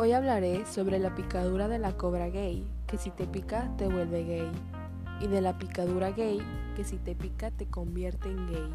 Hoy hablaré sobre la picadura de la cobra gay, que si te pica te vuelve gay, y de la picadura gay, que si te pica te convierte en gay.